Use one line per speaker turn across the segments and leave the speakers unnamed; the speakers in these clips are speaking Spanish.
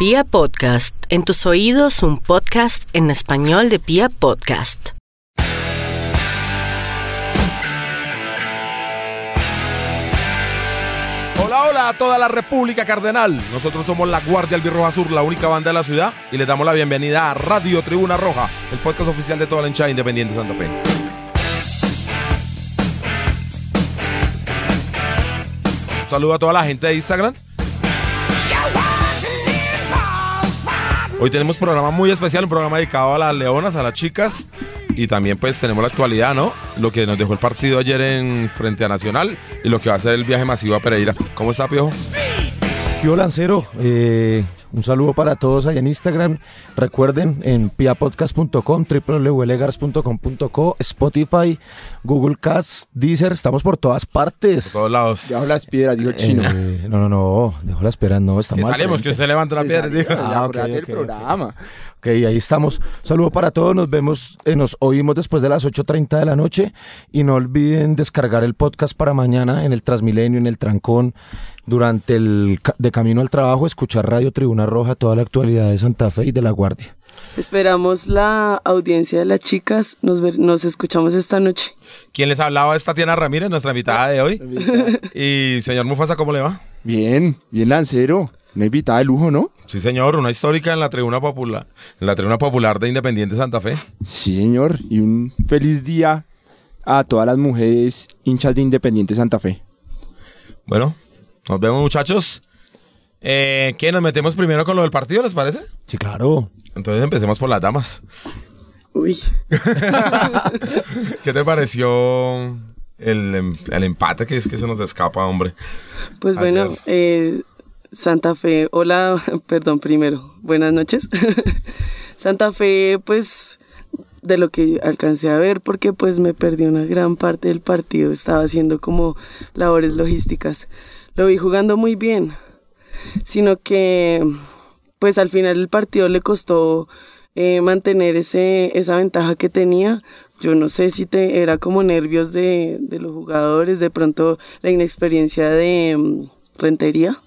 Pia Podcast, en tus oídos un podcast en español de Pia Podcast.
Hola, hola a toda la República Cardenal. Nosotros somos la Guardia Albirroja Sur, la única banda de la ciudad, y les damos la bienvenida a Radio Tribuna Roja, el podcast oficial de toda la hinchada independiente de Santa Fe. Un saludo a toda la gente de Instagram. Hoy tenemos programa muy especial, un programa dedicado a las leonas, a las chicas. Y también pues tenemos la actualidad, ¿no? Lo que nos dejó el partido ayer en frente a Nacional y lo que va a ser el viaje masivo a Pereira. ¿Cómo está, Piojo?
Yo Lancero, eh, un saludo para todos allá en Instagram. Recuerden en piapodcast.com, www.legars.com.co, Spotify, Google Cast, Deezer, estamos por todas partes.
Por todos lados.
Dejo las piedras, dijo el chino.
Eh, no, no, no, dejo las piedras, no,
Que
estamos al
salimos, que usted levanta la piedra. digo.
Ah, ok,
Acordate del
ok, ok.
programa.
Ok, ahí estamos. Saludo para todos, nos vemos, eh, nos oímos después de las 8.30 de la noche y no olviden descargar el podcast para mañana en el Transmilenio, en el Trancón, durante el de camino al trabajo, escuchar Radio Tribuna Roja, toda la actualidad de Santa Fe y de La Guardia.
Esperamos la audiencia de las chicas. Nos, ver- nos escuchamos esta noche.
¿Quién les hablaba es Tatiana Ramírez, nuestra invitada de hoy. Y señor Mufasa, ¿cómo le va?
Bien, bien lancero. Una invitada de lujo, ¿no?
Sí, señor, una histórica en la tribuna popular, en la tribuna popular de Independiente Santa Fe.
Sí, señor. Y un feliz día a todas las mujeres hinchas de Independiente Santa Fe.
Bueno, nos vemos muchachos. Eh, ¿Qué? ¿Nos metemos primero con lo del partido, les parece?
Sí, claro.
Entonces empecemos por las damas.
Uy,
¿Qué te pareció el, em- el empate que es que se nos escapa, hombre?
pues
Ayer.
bueno, eh, Santa Fe, hola, perdón, primero, buenas noches. Santa Fe, pues de lo que alcancé a ver, porque pues me perdí una gran parte del partido, estaba haciendo como labores logísticas. Lo vi jugando muy bien, sino que pues al final del partido le costó eh, mantener ese, esa ventaja que tenía. Yo no sé si te, era como nervios de, de los jugadores, de pronto la inexperiencia de mm, Rentería,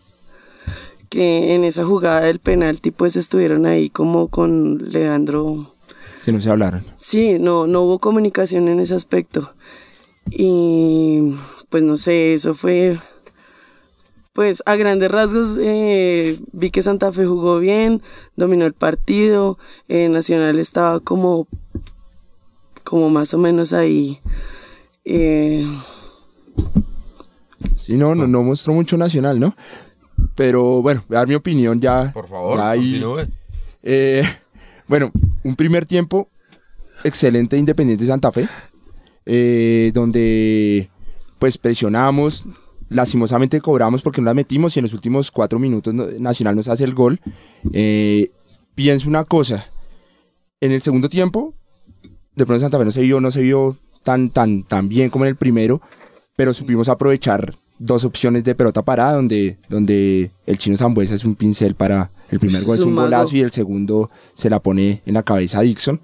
que en esa jugada del penalti pues estuvieron ahí como con Leandro
Que no se hablaron.
Sí, no, no hubo comunicación en ese aspecto. Y pues no sé, eso fue, pues a grandes rasgos eh, vi que Santa Fe jugó bien, dominó el partido, eh, Nacional estaba como, como más o menos ahí. eh,
Sí, no, no, no mostró mucho Nacional, ¿no? Pero bueno, voy a dar mi opinión ya.
Por favor,
ya ahí.
continúe.
Eh, bueno, un primer tiempo excelente de Independiente Santa Fe, eh, donde pues presionamos, lastimosamente cobramos porque no la metimos y en los últimos cuatro minutos Nacional nos hace el gol. Eh, pienso una cosa, en el segundo tiempo, de pronto Santa Fe no se vio, no se vio tan, tan, tan bien como en el primero, pero supimos aprovechar dos opciones de pelota parada donde, donde el chino Zambuesa es un pincel para el primer gol,
Es un
golazo y el segundo se la pone en la cabeza a Dixon.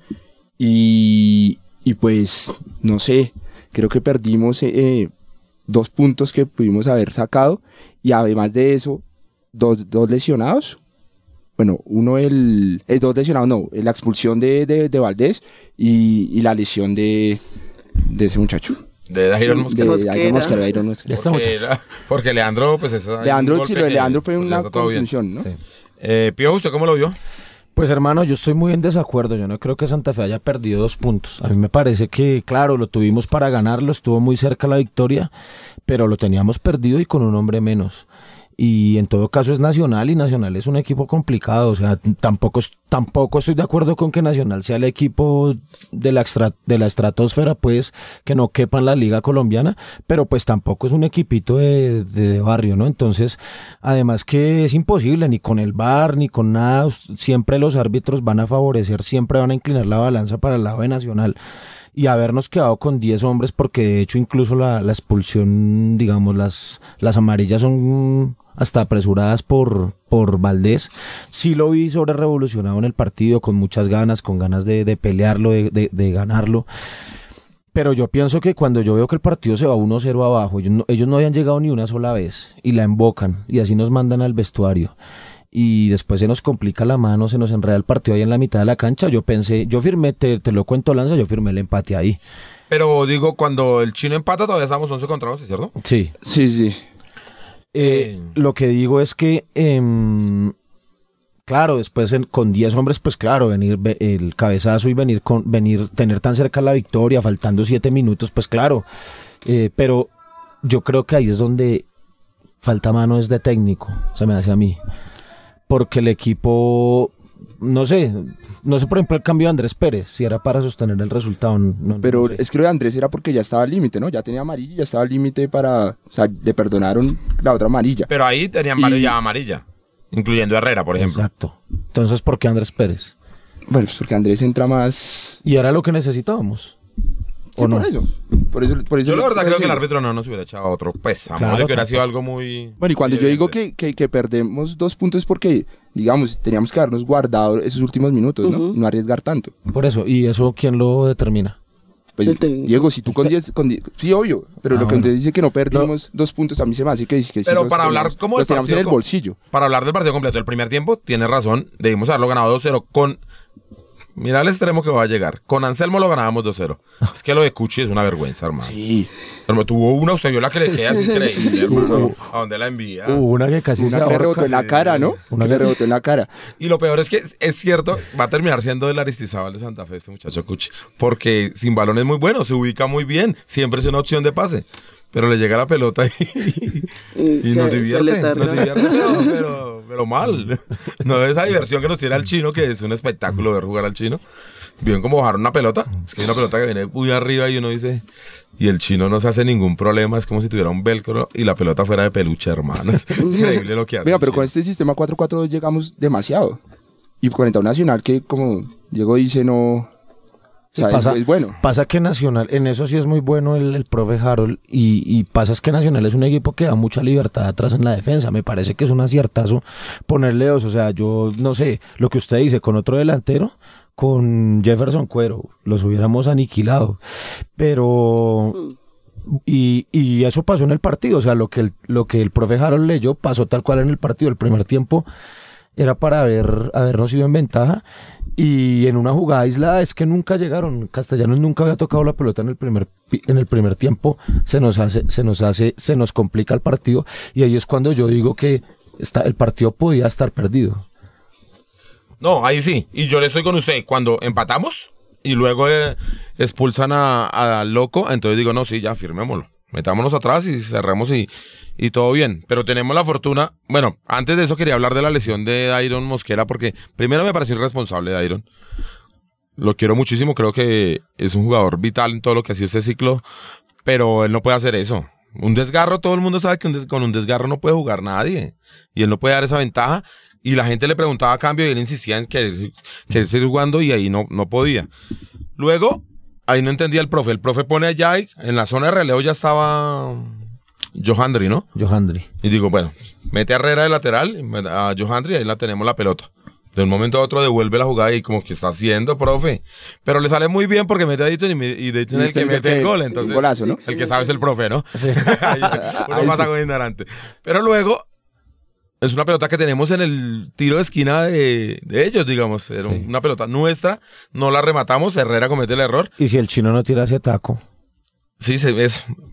Y, y pues, no sé, creo que perdimos eh, dos puntos que pudimos haber sacado y además de eso, dos, dos lesionados. Bueno, uno el... eh, dos lesionados, no, la expulsión de, de, de Valdés y, y la lesión de, de ese muchacho.
De Dairon
De
Mosquera.
Iron Mosquera, Mosquera.
Ya está,
Porque, la- porque Leandro, pues es es
Leandro, sí, de Leandro fue una contunción, ¿no?
Sí.
Eh, Piojo, ¿usted cómo lo vio?
Pues hermano, yo estoy muy en desacuerdo. Yo no creo que Santa Fe haya perdido dos puntos. A mí me parece que, claro, lo tuvimos para ganarlo, estuvo muy cerca la victoria, pero lo teníamos perdido y con un hombre menos. Y en todo caso es Nacional y Nacional es un equipo complicado. O sea, tampoco, tampoco estoy de acuerdo con que Nacional sea el equipo de la, extra- de la estratosfera, pues que no quepa en la liga colombiana, pero pues tampoco es un equipito de, de- de barrio, ¿no? Entonces, además que es imposible, ni con el VAR, ni con nada, siempre los árbitros van a favorecer, siempre van a inclinar la balanza para el lado de Nacional y habernos quedado con 10 hombres porque de hecho incluso la, la expulsión, digamos, las, las amarillas son hasta apresuradas por, por Valdés. Sí lo vi sobre revolucionado en el partido, con muchas ganas, con ganas de, de pelearlo, de, de- de ganarlo. Pero yo pienso que cuando yo veo que el partido se va 1-0 abajo, ellos no, ellos no habían llegado ni una sola vez y la embocan y así nos mandan al vestuario. Y después se nos complica la mano, se nos enreda el partido ahí en la mitad de la cancha. Yo pensé, yo firmé, te, te lo cuento Lanza, yo firmé el empate ahí.
Pero digo, cuando el chino empata, todavía estamos 11 contra 11, ¿cierto?
Sí.
Sí, sí.
Eh, lo que digo es que, em, claro, después en- con 10 hombres, pues claro, venir ve- el cabezazo y venir con venir tener tan cerca la victoria, faltando 7 minutos, pues claro. Eh, pero yo creo que ahí es donde falta mano es de técnico, se me hace a mí. Porque el equipo, no sé, no sé por ejemplo el cambio de Andrés Pérez, si era para sostener el resultado. no- no
Pero
sé.
es que lo de Andrés era porque ya estaba al límite, ¿no? Ya tenía amarilla, ya estaba al límite para... O sea, le perdonaron la otra amarilla.
Pero ahí tenían
Y-
varios ya amarilla, incluyendo Herrera, por ejemplo.
Exacto. Entonces, ¿por qué Andrés Pérez?
Bueno, pues porque Andrés entra más...
Y era lo que necesitábamos.
Sí,
¿O no?
por eso. Por eso, por eso
Yo la verdad creo que el árbitro no nos hubiera echado otro. Pues, a
Claro,
que hubiera sido algo muy...
Bueno, y cuando yo digo que, que, que perdemos dos puntos es porque, digamos, teníamos que habernos guardado esos últimos minutos, ¿no? No arriesgar tanto.
Por eso, ¿y eso quién lo determina?
Pues,
El técnico.
Diego, si tú con 10... Con 10 sí, obvio. Pero
Ah,
lo que
bueno.
usted dice que no perdimos dos puntos, a mí se me hace que, que sí
Pero para hablar como
los
del
en el bolsillo.
Para hablar del partido completo del primer tiempo, tiene razón. Debimos haberlo ganado 2-0 con... Mira el extremo que va a llegar. Con Anselmo lo ganábamos 2-0. Es que lo de Cuchi es una vergüenza, hermano.
Sí.
Hermano, tuvo una, usted vio la que le queda, es increíble, hermano. ¿A dónde la envía?
Una que casi se
Una que le
ahorca.
rebotó en la cara, ¿no?
Una
que
que-
rebotó en la cara.
Y lo peor es que es cierto, va a terminar siendo el Aristizábal de Santa Fe este muchacho Cuchi. Porque sin balón es muy bueno, se ubica muy bien, siempre es una opción de pase. Pero le llega la pelota y,
Y
y
se-
nos
se
divierte, nos divierte, pero, pero, pero mal. No esa diversión que nos tiene al chino, que es un espectáculo ver jugar al chino. Bien como bajar una pelota, es que hay una pelota que viene muy arriba y uno dice, y el chino no se hace ningún problema, es como si tuviera un velcro y la pelota fuera de peluche, hermano. Es increíble lo que hace.
Venga,
el
pero con este sistema 4-4 llegamos demasiado. Y con el Tau Nacional, que como Diego dice, no. O sea,
pasa,
es, bueno.
pasa que Nacional, en eso sí es muy bueno el, el profe Harold, y, y pasa es que Nacional es un equipo que da mucha libertad atrás en la defensa. Me parece que es un aciertazo ponerle dos. O sea, yo no sé, lo que usted dice, con otro delantero, con Jefferson Cuero, los hubiéramos aniquilado. Pero. Y, y eso pasó en el partido, o sea, lo que el, lo que el profe Harold leyó pasó tal cual en el partido. El primer tiempo era para haber, habernos ido en ventaja y en una jugada aislada es que nunca llegaron. Castellanos nunca había tocado la pelota en el primer en el primer tiempo. Se nos hace, se nos hace, se nos complica el partido y ahí es cuando yo digo que está, el partido podía estar perdido.
No, ahí sí. Y yo le estoy con usted. Cuando empatamos y luego eh, expulsan a, a Loco, entonces digo, no, sí, ya, firmémoslo. Metámonos atrás y cerremos y, y todo bien. Pero tenemos la fortuna. Bueno, antes de eso quería hablar de la lesión de Dairon Mosquera, porque primero me pareció irresponsable Dairon. Lo quiero muchísimo, creo que es un jugador vital en todo lo que ha sido este ciclo, pero él no puede hacer eso. Un desgarro, todo el mundo sabe que con un desgarro no puede jugar nadie. Y él no puede dar esa ventaja. Y la gente le preguntaba a cambio y él insistía en querer, querer seguir jugando y ahí no, no podía. Luego, ahí no entendía el profe. El profe pone a Jai, en la zona de relevo ya estaba Johandri, ¿no?
Johandri.
Y digo, bueno, mete a Herrera de lateral, a Johandri y ahí la tenemos la pelota. De un momento a otro devuelve la jugada y como que está haciendo, profe. Pero le sale muy bien porque mete a Dixon y, me- y Dixon es el que mete el gol. Entonces,
golazo, ¿no?
El que sabe es el profe, ¿no?
Sí.
Uno pasa con ignorante. Pero luego, es una pelota que tenemos en el tiro de esquina de, de ellos, digamos. Era
Sí.
una pelota nuestra, no la rematamos, Herrera comete el error.
Y si el chino no tira ese taco.
Sí, se ve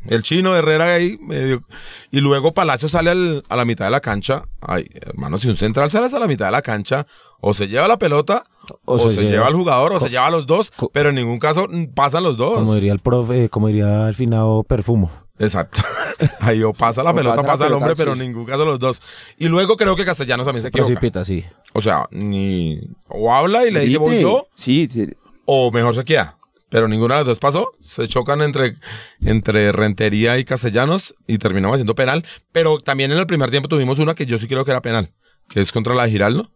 el chino Herrera ahí medio. Y luego Palacio sale al- a la mitad de la cancha. Ay, hermano, si un central sale hasta la mitad de la cancha, o se lleva la pelota, o, se, lleva, al jugador, o se lleva a los dos, pero en ningún caso pasan los dos.
Como diría el profe, como diría el finado Perfumo.
Exacto. Ahí o pasa la
O
pelota,
pasa
el hombre,
sí.
pero en ningún caso los dos. Y luego creo que Castellanos también se equivoca.
Precipita, sí.
O sea, ni o habla y le dice voy yo,
Sí, sí.
o mejor se queda. Pero ninguna de las dos pasó. Se chocan entre, entre Rentería y Castellanos y terminamos haciendo penal. Pero también en el primer tiempo tuvimos una que yo sí creo que era penal, que es contra la de Giraldo.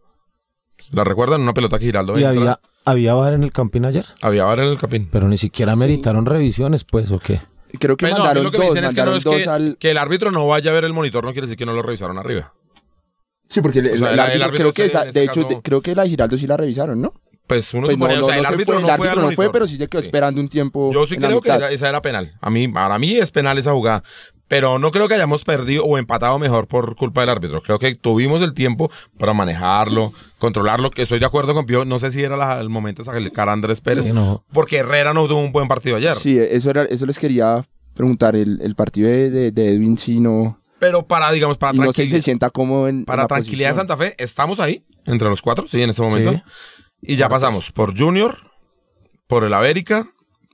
¿La recuerdan? Una pelota que Giraldo
Y había, había bar en el campín ayer,
Había VAR en el capín.
pero ni siquiera meritaron revisiones, pues, ¿o qué?
Creo que
no, mí
mandaron
lo que me
dos,
dicen es que, no es que,
al...
que el árbitro no vaya a ver el monitor, no quiere decir que no lo revisaron arriba.
Sí, porque el,
O sea,
el
el-
árbitro,
el árbitro
creo que esa-
este
de hecho,
caso-
de- creo que la de Giraldo sí la revisaron, ¿no?
Pues uno
Pues
supone,
no,
o sea,
no,
el
no
árbitro
fue,
no
el
fue
árbitro no fue,
monitor.
pero sí se quedó
Sí.
esperando un tiempo.
Yo sí creo que esa era penal. A mí, para mí es penal esa jugada. Pero no creo que hayamos perdido o empatado mejor por culpa del árbitro. Creo que tuvimos el tiempo para manejarlo, controlarlo. Que estoy de acuerdo con Pío. No sé si era la- el momento de sacar a Andrés Pérez.
Sí, no.
Porque Herrera no tuvo un buen partido ayer.
Sí, eso, era, eso les quería preguntar. El, el partido de, de, de Edwin, sí, no.
Pero para, digamos, para
y no sé si se
tranquilidad,
sienta como en.
para
en la
tranquilidad de
posición.
Santa Fe, estamos ahí, entre los cuatro, sí, en este momento.
Sí.
Y ya pasamos por Junior, por el América,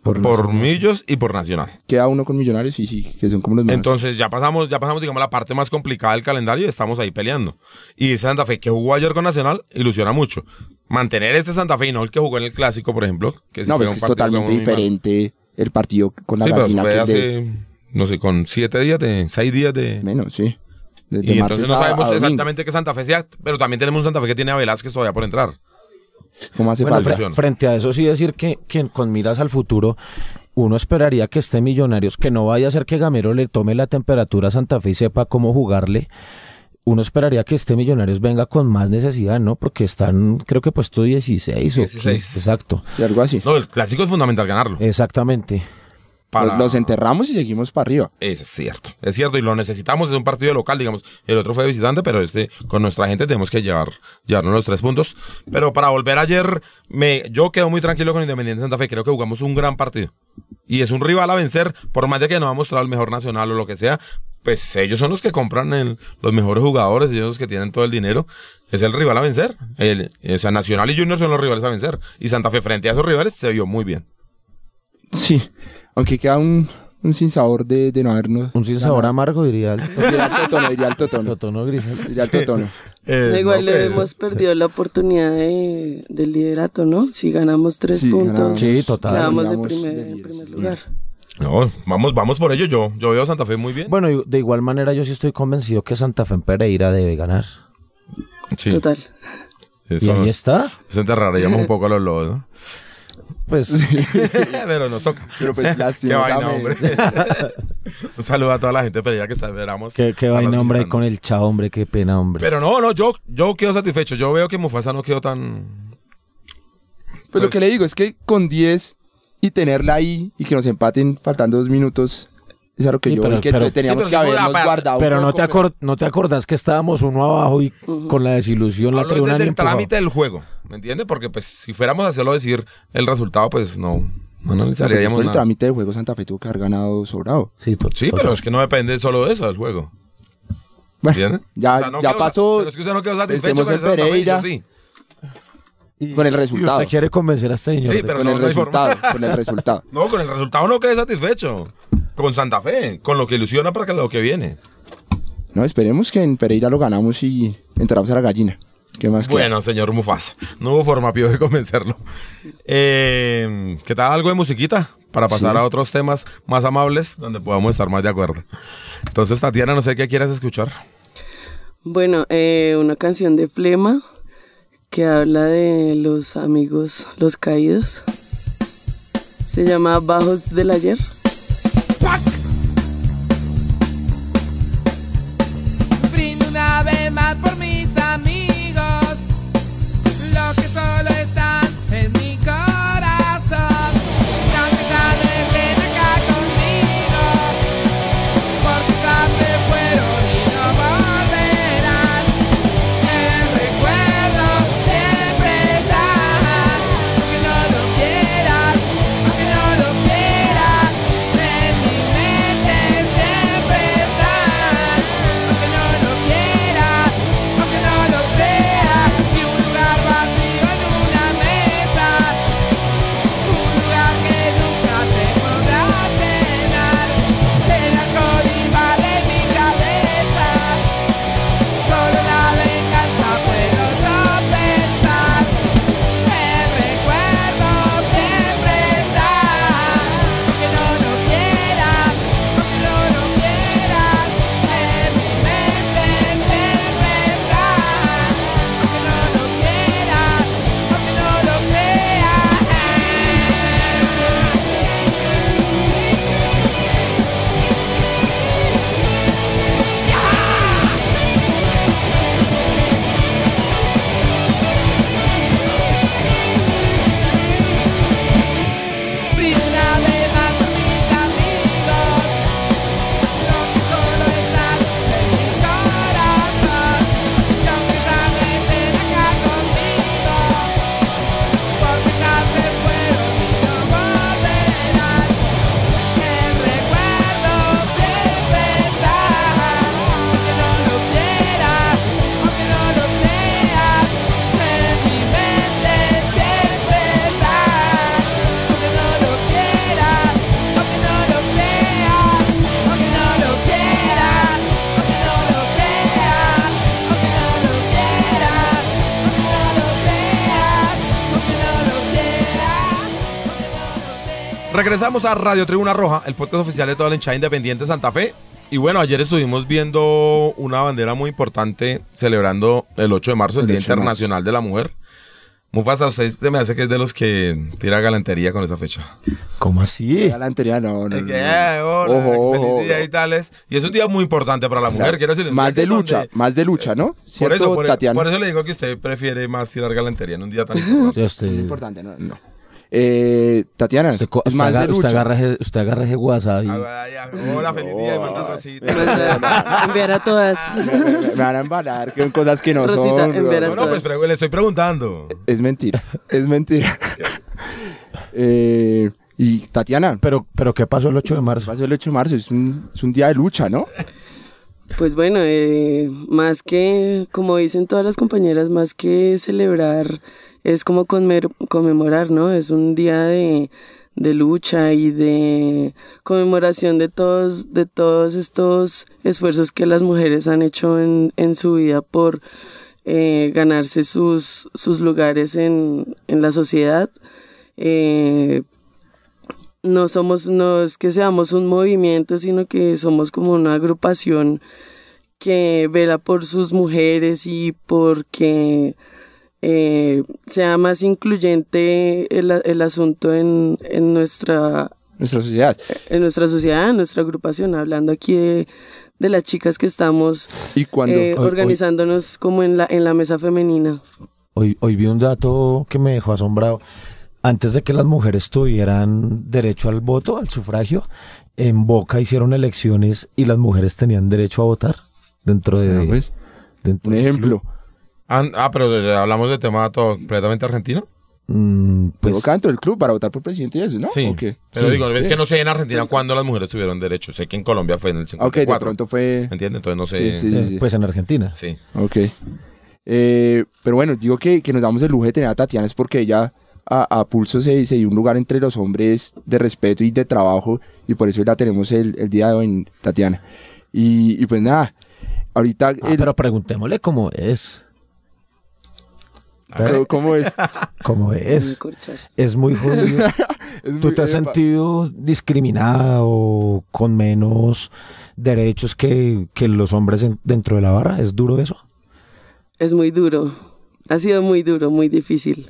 por,
Por
Millos y por Nacional.
Queda uno con Millonarios, sí, sí, que son como los más.
Entonces ya pasamos, ya pasamos, digamos, la parte más complicada del calendario y estamos ahí peleando. Y ese Santa Fe que jugó ayer con Nacional ilusiona mucho. Mantener este Santa Fe y no el que jugó en el clásico, por ejemplo. Que sí
no, pues es totalmente diferente el partido con la
Sí, pero fue
de-
hace, no sé, con siete días de, seis días de...
menos, sí.
Y entonces no sabemos
a
exactamente qué Santa Fe sea, pero también tenemos un Santa Fe que tiene a Velázquez todavía por entrar.
¿Cómo hace
Bueno,
falta?
frente a eso sí decir que, que con miras al futuro, uno esperaría que esté Millonarios, que no vaya a ser que Gamero le tome la temperatura a Santa Fe y sepa cómo jugarle. Uno esperaría que este Millonarios venga con más necesidad, ¿no? Porque están, creo que puesto 16 o
16.
15, exacto.
Sí, algo así.
No, el clásico es fundamental ganarlo.
Exactamente.
Para-
Los, los enterramos y seguimos para arriba.
Es cierto, es cierto, y lo necesitamos, es un partido local, digamos, el otro fue visitante, pero este, con nuestra gente tenemos que llevar, llevarnos los tres puntos. Pero para volver ayer, me, yo quedo muy tranquilo con Independiente Santa Fe, creo que jugamos un gran partido. Y es un rival a vencer, por más de que no ha mostrado el mejor nacional o lo que sea, pues ellos son los que compran el- los mejores jugadores, ellos los que tienen todo el dinero, es el rival a vencer. El, o sea, Nacional y Junior son los rivales a vencer. Y Santa Fe frente a esos rivales se vio muy bien.
Sí. Aunque queda un, un sinsabor de, de no habernos.
Un sin sabor amargo, diría el
Diría el totono, diría el totono.
Totono Grisel.
Diría el totono.
Eh,
Igual
no,
le
pues,
hemos perdido la oportunidad de, del liderato, ¿no? Si ganamos tres
Sí,
puntos,
ganamos.
Sí, total.
quedamos en
Ganamos
primer,
de
en
líderes.
primer lugar.
No, vamos, vamos por ello. Yo, yo veo a Santa Fe muy bien.
Bueno, y de igual manera yo sí estoy convencido que Santa Fe en Pereira debe ganar.
Sí,
Total.
Y ahí está.
eso enterraríamos un poco a los lobos, ¿no?
Pues
Pero nos toca.
Pero pues
Qué
lástima.
vaina, hombre. un saludo a toda la gente de Pereira que esperamos.
qué, qué vaina, hombre,
visitando.
con el chao, hombre, qué pena, hombre.
Pero no, no, yo, yo quedo satisfecho. Yo veo que Mufasa no quedó tan.
Pues lo que le digo es que con 10 y tenerla ahí y que nos empaten faltando dos minutos, es algo que
Sí,
yo
pero-
que
pero-
teníamos
Sí,
que
pero
habernos
ah,
guardado.
Pero no te, acor- no te acordás que estábamos uno abajo y con la desilusión la tribuna
desde el trámite del juego, ¿me entiendes? Porque pues si fuéramos a hacerlo decir el resultado, pues no, no
Pues,
analizaríamos
el
nada.
trámite de juego Santa Fe tuvo que haber ganado sobrado.
Sí, to-
Sí,
total.
pero es que no depende solo de eso del juego.
Bueno,
¿Entiendes?
ya,
O sea, no
ya
quedó-
pasó
Pero es que usted no quedó satisfecho con
Pereira.
yo sí.
con el
Y
resultado.
usted quiere convencer a este señor.
Sí, pero
con
no,
el
no hay forma.
resultado, con el resultado.
No, con el resultado no quedé satisfecho. Con Santa Fe, con lo que ilusiona para que lo que viene.
No, esperemos que en Pereira lo ganamos y entramos a la gallina. ¿Qué más queda?
Bueno, señor Mufasa, no hubo forma, Pío, de convencerlo. Eh, ¿Qué tal algo de musiquita? Para pasar a otros temas más amables, donde podamos estar más de acuerdo. Entonces, Tatiana, no sé qué quieres escuchar.
Bueno, eh, una canción de Flema que habla de los amigos, los caídos. Se llama Bajos del Ayer.
Regresamos a Radio Tribuna Roja, el podcast oficial de toda la hinchada independiente de Santa Fe. Y bueno, ayer estuvimos viendo una bandera muy importante celebrando el 8 de marzo, el,
El
Día
8 de marzo.
Internacional de la Mujer. Mufasa, usted se me hace que es de los que tira galantería con esa fecha.
¿Cómo así?
Galantería, no, no,
Eh,
no,
que,
no.
eh, hola,
Ojo,
feliz
ojo,
día y tales. Y es un día muy importante para la mujer,
Claro.
quiero decirle. un
Más de lucha,
donde-
más de lucha, ¿no?
Por
¿Cierto,
eso, por, por eso le digo que usted prefiere más tirar galantería en un día tan importante.
Sí, usted,
Muy importante, no, no. Eh, Tatiana,
usted, usted agarra, ese- usted agarra ese WhatsApp y...
Ah, Hola, feliz día y mandas rositas.
Manda- enviar a todas.
me, me- me van a embalar que son cosas que no
Rosita,
son.
enviar a
No, no, pues
todas.
le estoy preguntando.
Es mentira, es mentira. eh, y Tatiana,
Pero, pero ¿qué pasó el 8 de marzo?
pasó el 8 de marzo, es un, es un día de lucha, ¿no?
Pues bueno, eh, más que, como dicen todas las compañeras, más que celebrar, es como conmer- conmemorar, ¿no? Es un día de, de lucha y de conmemoración de todos, de todos estos esfuerzos que las mujeres han hecho en, en su vida por eh, ganarse sus, sus lugares en, en la sociedad. Eh, no somos, no es que seamos un movimiento, sino que somos como una agrupación que vela por sus mujeres y porque eh, sea más incluyente el, el asunto en, en nuestra
Nuestra sociedad.
en nuestra sociedad, en nuestra agrupación, hablando aquí de, de las chicas que estamos
Y cuando...
eh,
hoy-
organizándonos como en la, en la mesa femenina.
Hoy, hoy vi un dato que me dejó asombrado. Antes de que las mujeres tuvieran derecho al voto, al sufragio, en Boca hicieron elecciones y las mujeres tenían derecho a votar dentro de...
Ah, pues,
dentro
un ejemplo.
Ah, ah, pero hablamos de tema todo completamente argentino.
Mm,
Pues, dentro del club para votar por presidente y eso, ¿no?
Sí.
¿O qué?
Pero
Sí.
digo, es que no sé en Argentina cuándo las mujeres tuvieron derecho. Sé que en Colombia fue en el
Ah, Ok, de
54.
pronto fue...
¿Me entiendes? Entonces no sé.
Sí,
sí,
sí, sí.
pues en Argentina.
Sí.
Ok. Eh, pero bueno, digo que, que nos damos el lujo de tener a Tatiana es porque ella a, a pulso se, se dio un lugar entre los hombres de respeto y de trabajo y por eso la tenemos el, el día de hoy, en Tatiana. Y, y pues nada, ahorita...
Ah,
el-
pero preguntémosle cómo es.
Pero ¿Cómo es?
¿Cómo es? Es muy jodido.
Es
¿Tú
muy-
te has sentido discriminada o con menos derechos que, que los hombres en- dentro de la barra? ¿Es duro eso?
Es muy duro. Ha sido muy duro, muy difícil.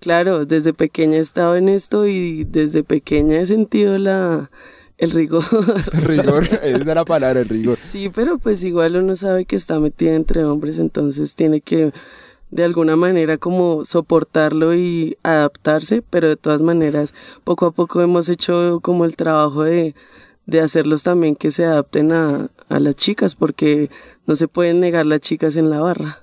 Claro, desde pequeña he estado en esto y desde pequeña he sentido la el rigor.
rigor, esa es la palabra, el rigor.
Sí, pero pues igual uno sabe que está metida entre hombres, entonces tiene que de alguna manera como soportarlo y adaptarse, pero de todas maneras poco a poco hemos hecho como el trabajo de, de hacerlos también que se adapten a, a las chicas, porque no se pueden negar las chicas en la barra.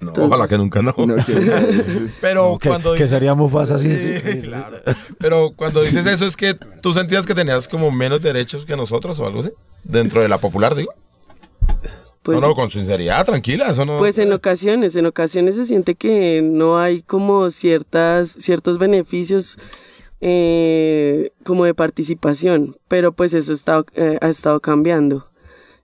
No,
Entonces-
ojalá que nunca no. Pero
que,
cuando dices-
sería muy fácil así.
Sí, claro. Pero cuando dices eso es que tú sentías que tenías como menos derechos que nosotros o algo así. Dentro de la popular, digo.
Pues,
no, no, con sinceridad, tranquila, eso no.
Pues en ocasiones, en ocasiones se siente que no hay como ciertas, ciertos beneficios eh, como de participación, pero pues eso está, eh, ha estado cambiando.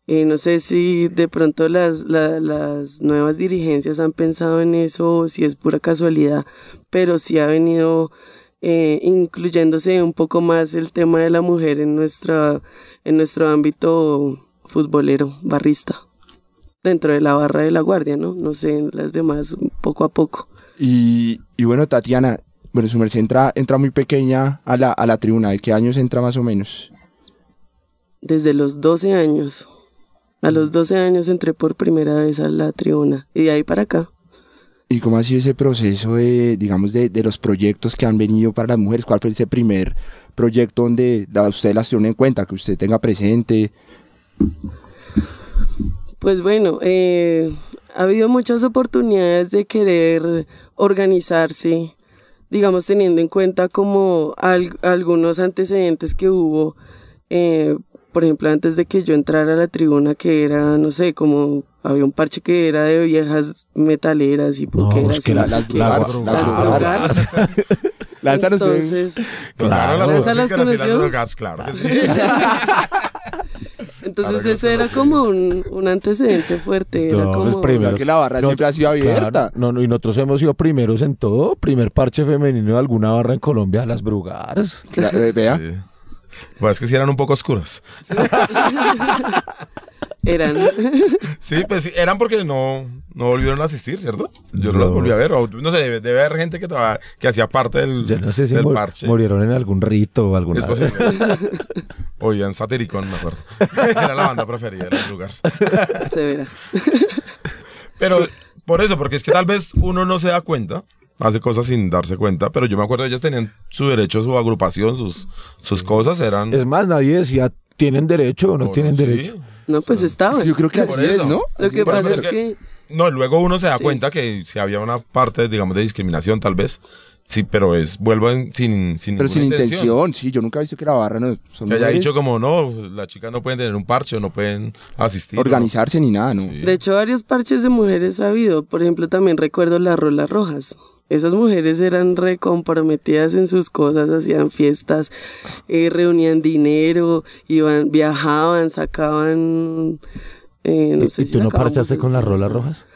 Eh, no sé si de pronto las, la- las nuevas dirigencias han pensado en eso o si es pura casualidad, pero sí ha venido incluyéndose un poco más el tema de la mujer en, nuestra, en nuestro ámbito futbolero, barrista dentro de la barra de la guardia, ¿no? No sé, en las demás poco a poco.
y, y bueno, Tatiana, bueno, su merced entra, entra muy pequeña a la, a la tribuna. ¿De qué años entra más o menos?
Desde los 12 años. A los 12 años entré por primera vez a la tribuna y de ahí para acá.
¿Y cómo ha sido ese proceso de, digamos, de, de los proyectos que han venido para las mujeres? ¿Cuál fue ese primer proyecto donde la- usted las tiene en cuenta, que usted tenga presente?
Pues bueno, eh, ha habido muchas oportunidades de querer organizarse, digamos teniendo en cuenta como al- algunos antecedentes que hubo, eh, por ejemplo, antes de que yo entrara a la tribuna, que era, no sé, como había un parche que era de viejas metaleras y
No,
punqueras
es que
y
la-
no
las
la-
Las
las.
Entonces,
Claro,
Claro.
las
¿Esas las
las
conoció?
drogas, claro que sí.
Entonces eso era como un, un antecedente fuerte. Era como...
pues,
O
primero.
sea, que la barra
No,
siempre ha sido abierta.
Claro, no, no, y nosotros hemos sido primeros en todo. Primer parche femenino de alguna barra en Colombia, las Brugaras.
Cla- eh, Vea.
Sí. Bueno, es que sí eran un poco oscuras.
Eran.
Sí, pues sí, eran porque no, no volvieron a asistir, ¿cierto? Yo no, las
No.
volví a ver. O, no sé, debe, debe haber gente que, que hacía parte del,
Yo no sé si
del
mur-
parche.
murieron en algún rito o alguna
posible. Oían Satiricón, me acuerdo. Era la banda preferida en los lugares.
Severa.
Pero por eso, porque es que tal vez uno no se da cuenta, hace cosas sin darse cuenta, pero yo me acuerdo ellas tenían su derecho, su agrupación, sus, sus cosas eran...
Es más, nadie decía, ¿tienen derecho o no
Oh,
tienen
sí.
derecho?
No, pues estaban.
Yo creo que
Por
así es,
eso.
¿no?
Lo que pasa es que...
No, luego uno se da
Sí.
cuenta que si había una parte, digamos, de discriminación, tal vez. Sí, pero es, vuelvo en- sin, sin
Pero sin intención, sí. Yo nunca he visto que la barra no son
Que haya
mujeres
dicho como, no, las chicas no pueden tener un parche o no pueden asistir. ¿no?
organizarse ni nada, ¿no?
Sí.
De hecho, varios parches de mujeres ha habido. Por ejemplo, también recuerdo las rolas rojas. Esas mujeres eran recomprometidas en sus cosas, hacían fiestas, eh, reunían dinero, iban, viajaban, sacaban... eh, no
¿Y,
sé
y
si
tú no parchaste con las rolas rojas?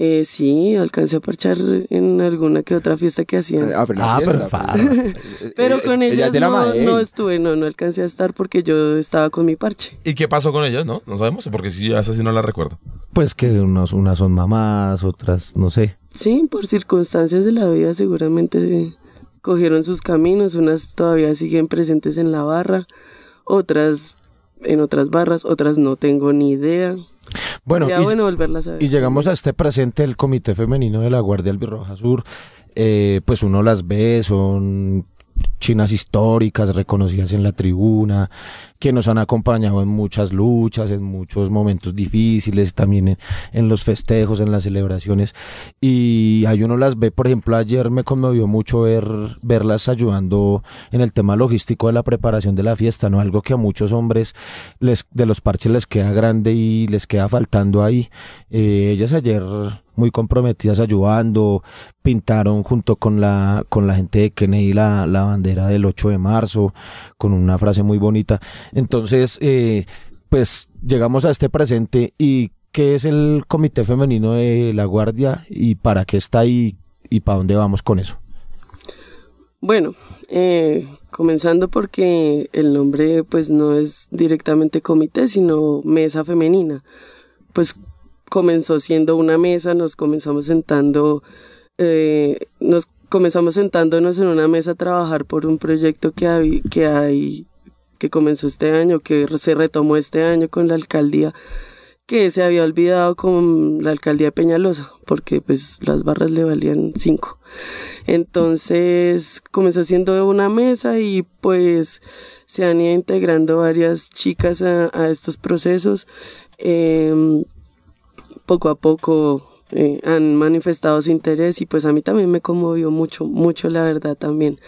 Eh, sí, alcancé a parchar en alguna que otra fiesta que hacían.
Ah, pero,
Ah, pero
fiesta,
farra.
Eh,
Pero
eh,
con
ella
ellas no, estuve, no, no alcancé a estar porque yo estaba con mi parche.
¿Y qué pasó con ellas, no? No sabemos, porque si esa sí no la recuerdo.
Pues que unos, unas son mamás, otras no sé.
Sí, por circunstancias de la vida seguramente eh, cogieron sus caminos, unas todavía siguen presentes en la barra, otras en otras barras, otras no tengo ni idea.
Bueno, y,
bueno volverlas a ver.
y llegamos a este presente del Comité Femenino de la Guardia Albirroja Sur. Eh, pues uno las ve, son chinas históricas reconocidas en la tribuna, que nos han acompañado en muchas luchas, en muchos momentos difíciles, también en, los festejos, en las celebraciones. Y ahí uno las ve, por ejemplo, ayer me conmovió mucho ver, verlas ayudando en el tema logístico de la preparación de la fiesta, ¿no? Algo que a muchos hombres les, de los parches les queda grande y les queda faltando ahí. Eh, ellas ayer muy comprometidas ayudando, pintaron junto con la, con la gente de Kennedy la, la bandera del 8 de marzo, con una frase muy bonita. Entonces, eh, pues llegamos a este presente y ¿qué es el Comité Femenino de la Guardia y para qué está ahí y para dónde vamos con eso?
Bueno, eh, comenzando porque el nombre pues no es directamente comité, sino mesa femenina. Pues comenzó siendo una mesa, nos comenzamos sentando, eh, nos comenzamos sentándonos en una mesa a trabajar por un proyecto que hay, que hay, comenzó este año, que se retomó este año con la alcaldía, que se había olvidado con la alcaldía de Peñalosa, porque pues las barras le valían cinco. Entonces comenzó siendo una mesa y pues se han ido integrando varias chicas a, a estos procesos. Em, poco a poco eh, han manifestado su interés y pues a mí también me conmovió mucho, mucho la verdad también.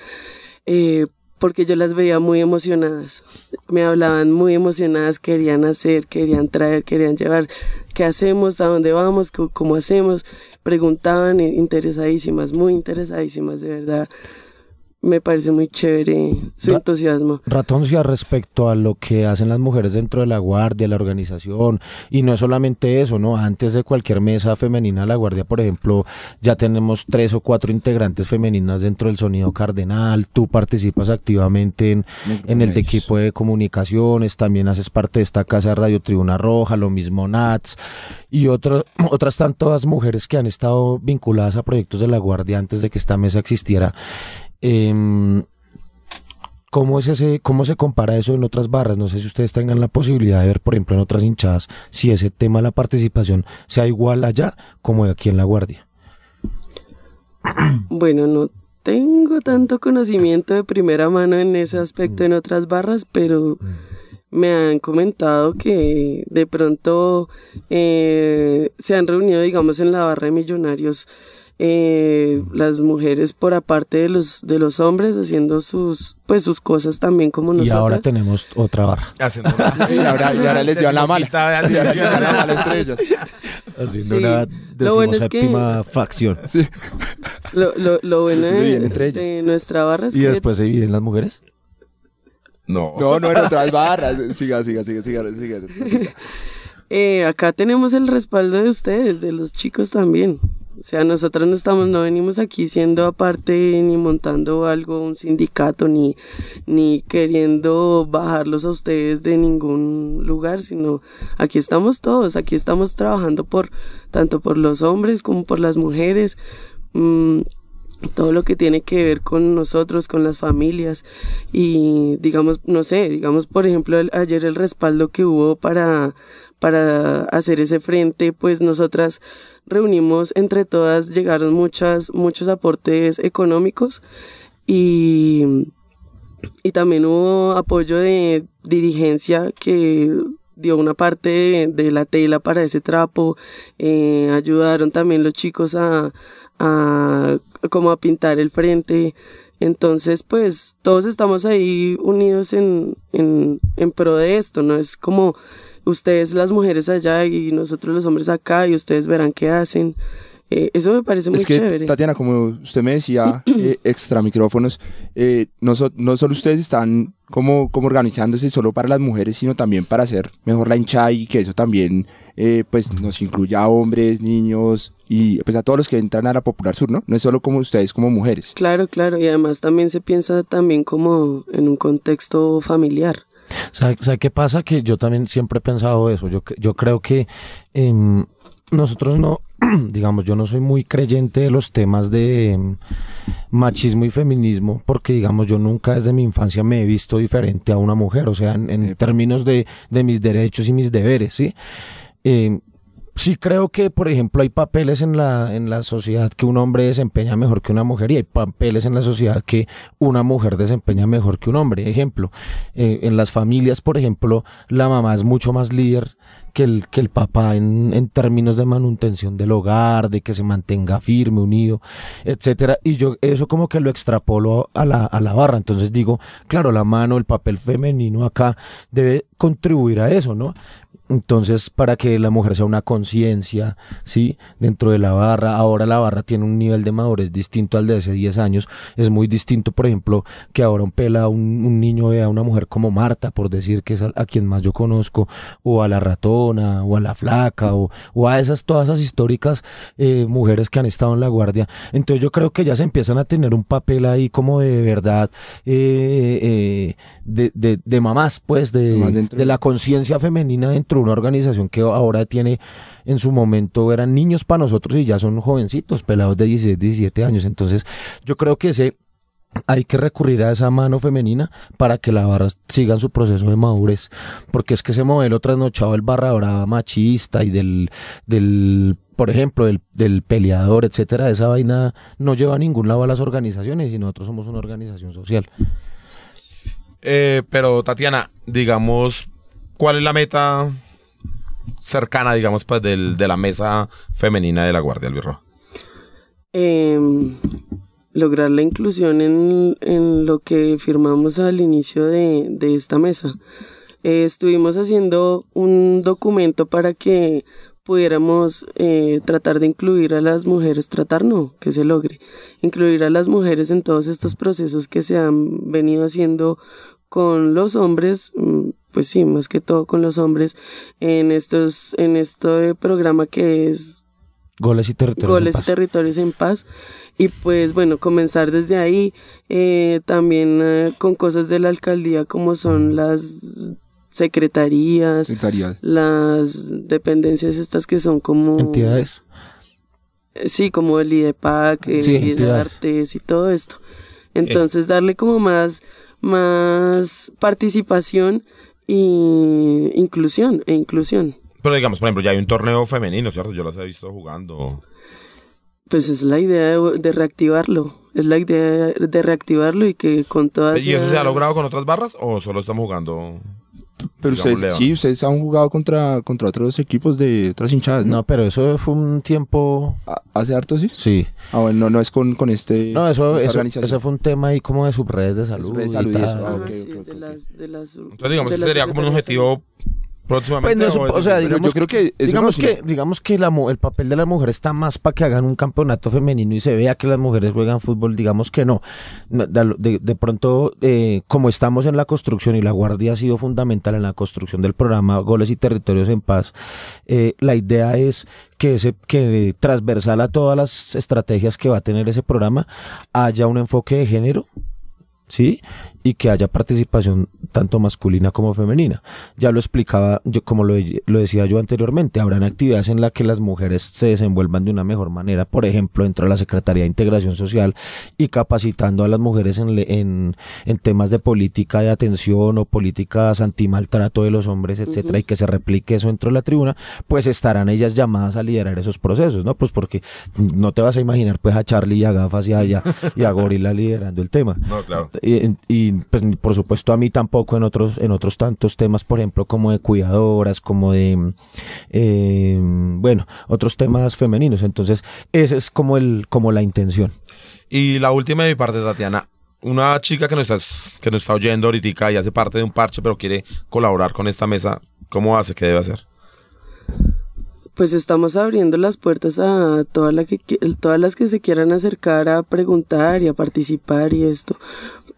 Eh, porque yo las veía muy emocionadas, me hablaban muy emocionadas, querían hacer, querían traer, querían llevar, ¿qué hacemos? ¿A dónde vamos? ¿Cómo, hacemos? Preguntaban, interesadísimas, muy interesadísimas, de verdad. Me parece muy chévere su
Ra-
entusiasmo.
Ratoncia respecto a lo que hacen las mujeres dentro de la guardia, la organización, y no es solamente eso, ¿no? Antes de cualquier mesa femenina de la guardia, por ejemplo, ya tenemos tres o cuatro integrantes femeninas dentro del sonido cardenal, tú participas activamente en, en el de equipo de comunicaciones, también haces parte de esta casa de Radio Tribuna Roja, lo mismo Nats, y otro- otras tantas mujeres que han estado vinculadas a proyectos de la guardia antes de que esta mesa existiera. Em, ¿Cómo es ese, cómo se compara eso en otras barras? No sé si ustedes tengan la posibilidad de ver, por ejemplo, en otras hinchadas, si ese tema de la participación sea igual allá como aquí en la guardia.
Bueno, no tengo tanto conocimiento de primera mano en ese aspecto en otras barras, pero me han comentado que de pronto eh, se han reunido, digamos, en la barra de millonarios eh, las mujeres por aparte de los de los hombres haciendo sus pues sus cosas también como
Y
nosotros.
ahora tenemos otra barra.
Haciendo una-
Y ahora, y ahora les dio la mala. Y.
Haciendo
Sí,
una
lo bueno es que-
decimoséptima facción.
Lo, lo, lo bueno de, de nuestra barra es
Y
que
después se dividen las mujeres.
No.
No, no, en otras barras. Siga, siga, siga, siga, siga.
Eh, acá tenemos el respaldo de ustedes, de los chicos también. O sea, nosotros no estamos, no venimos aquí siendo aparte ni montando algo, un sindicato, ni, ni queriendo bajarlos a ustedes de ningún lugar, sino aquí estamos todos, aquí estamos trabajando por, tanto por los hombres como por las mujeres. Mm, todo lo que tiene que ver con nosotros, con las familias. Y digamos, no sé, digamos por ejemplo el- ayer el respaldo que hubo para, para hacer ese frente, pues nosotras reunimos entre todas, llegaron muchas, muchos aportes económicos y, y también hubo apoyo de dirigencia que dio una parte de, de la tela para ese trapo, eh, ayudaron también los chicos a, a como a pintar el frente. Entonces, pues todos estamos ahí unidos en, en, en pro de esto, ¿no? Es como ustedes las mujeres allá y nosotros los hombres acá y ustedes verán qué hacen. Eh, eso me parece muy
Es que,
chévere.
Tatiana, como usted me decía, eh, extra micrófonos, eh, no, so- no solo ustedes están como, como organizándose solo para las mujeres, sino también para hacer mejor la hinchada y que eso también eh, pues nos incluya a hombres, niños y pues a todos los que entran a la Popular Sur, ¿no? No es solo como ustedes como mujeres.
Claro, claro, y además también se piensa también como en un contexto familiar.
¿Sabe, sabe qué pasa? Que yo también siempre he pensado eso. Yo, yo creo que em, nosotros no, digamos, yo no soy muy creyente de los temas de em, machismo y feminismo, porque, digamos, yo nunca desde mi infancia me he visto diferente a una mujer, o sea, en, en términos de, de mis derechos y mis deberes, ¿sí? Em, sí creo que, por ejemplo, hay papeles en la, en la sociedad que un hombre desempeña mejor que una mujer y hay papeles en la sociedad que una mujer desempeña mejor que un hombre. Ejemplo, eh, en las familias, por ejemplo, la mamá es mucho más líder que el, que el papá en, en términos de manutención del hogar, de que se mantenga firme, unido, etcétera. Y yo eso como que lo extrapolo a la, a la barra. Entonces digo, claro, la mano, el papel femenino acá debe contribuir a eso, ¿no? Entonces, para que la mujer sea una conciencia, ¿sí? Dentro de la barra, ahora la barra tiene un nivel de madurez distinto al de hace 10 años. Es muy distinto, por ejemplo, que ahora un pela, un, un niño vea a una mujer como Marta, por decir que es a, a quien más yo conozco, o a la ratona, o a la flaca, o, o a esas, todas esas históricas eh, mujeres que han estado en la guardia. Entonces yo creo que ya se empiezan a tener un papel ahí como de verdad, eh, eh, de, de, de mamás, pues, de, de la conciencia femenina dentro de una organización que ahora tiene en su momento eran niños para nosotros y ya son jovencitos, pelados de 16, 17 años. Entonces, yo creo que ese hay que recurrir a esa mano femenina para que la barra siga su proceso de madurez, porque es que ese modelo trasnochado del barra brava machista y del, del por ejemplo, del, del peleador, etcétera, esa vaina no lleva a ningún lado a las organizaciones y nosotros somos una organización social.
Eh, pero Tatiana, digamos, ¿cuál es la meta cercana, digamos, pues del, de la mesa femenina de la Guardia del Birro?
Em, lograr la inclusión en, en lo que firmamos al inicio de, de esta mesa. Eh, estuvimos haciendo un documento para que pudiéramos eh, tratar de incluir a las mujeres, tratar no, que se logre, incluir a las mujeres en todos estos procesos que se han venido haciendo con los hombres, mm, pues sí, más que todo con los hombres, en estos, en este programa que es
Goles y territorios. en
goles y
paz.
territorios en paz y pues bueno comenzar desde ahí eh, también eh, con cosas de la alcaldía como son las secretarías
Secretaría.
las dependencias estas que son como
Entidades.
eh, sí como el IDEPAC el
Sí,
IDE
entidades.
Artes y todo esto entonces darle como más más participación y inclusión e inclusión
Pero digamos, por ejemplo, ya hay un torneo femenino, ¿cierto? Yo las he visto jugando.
Pues es la idea de, de reactivarlo. Es la idea de reactivarlo y que con todas.
¿Y eso se ha logrado con otras barras o solo estamos jugando?
Pero ustedes, sí, ustedes han jugado contra, contra otros equipos de otras hinchadas, ¿no?
No, pero eso fue un tiempo.
¿Ha- ¿Hace harto, sí?
Sí.
Ah, bueno, no, no es con, con este...
No, eso, eso, eso fue un tema ahí como de subredes de salud.
Subredes de
y
salud y eso,
tal.
ah,
Ajá,
ok,
sí,
ok,
de
ok.
las, de las,
Entonces, digamos,
de
sería como un objetivo próximamente.
Pues no,
o es
o sea, digamos,
yo creo que
digamos que, digamos que la, el papel de la mujer está más para que hagan un campeonato femenino y se vea que las mujeres juegan fútbol, digamos que no. No, De, de- de pronto, eh, como estamos en la construcción y la Guardia ha sido fundamental en la construcción del programa Goles y Territorios en Paz, eh, la idea es que, ese, que transversal a todas las estrategias que va a tener ese programa haya un enfoque de género, ¿sí? Y que haya participación tanto masculina como femenina. Ya lo explicaba, yo como lo, lo decía yo anteriormente, habrán actividades en las que las mujeres se desenvuelvan de una mejor manera, por ejemplo, dentro de la Secretaría de Integración Social y capacitando a las mujeres en, le- en, en temas de política de atención o políticas antimaltrato de los hombres, etcétera, y que se replique eso dentro de la tribuna, pues estarán ellas llamadas a liderar esos procesos, ¿no? Pues porque no te vas a imaginar pues a Charlie y a Gafas y a, y a- y a Gorila liderando el tema.
No, claro.
Y, y, pues por supuesto a mí tampoco en otros en otros tantos temas por ejemplo como de cuidadoras como de eh, bueno otros temas femeninos entonces ese es como el como la intención
Y la última de mi parte, Tatiana. Una chica que nos, estás, que nos está oyendo ahorita y hace parte de un parche, pero quiere colaborar con esta mesa, ¿cómo hace? ¿Qué debe hacer?
Pues estamos abriendo las puertas a todas la que, todas las que se quieran acercar a preguntar y a participar y esto,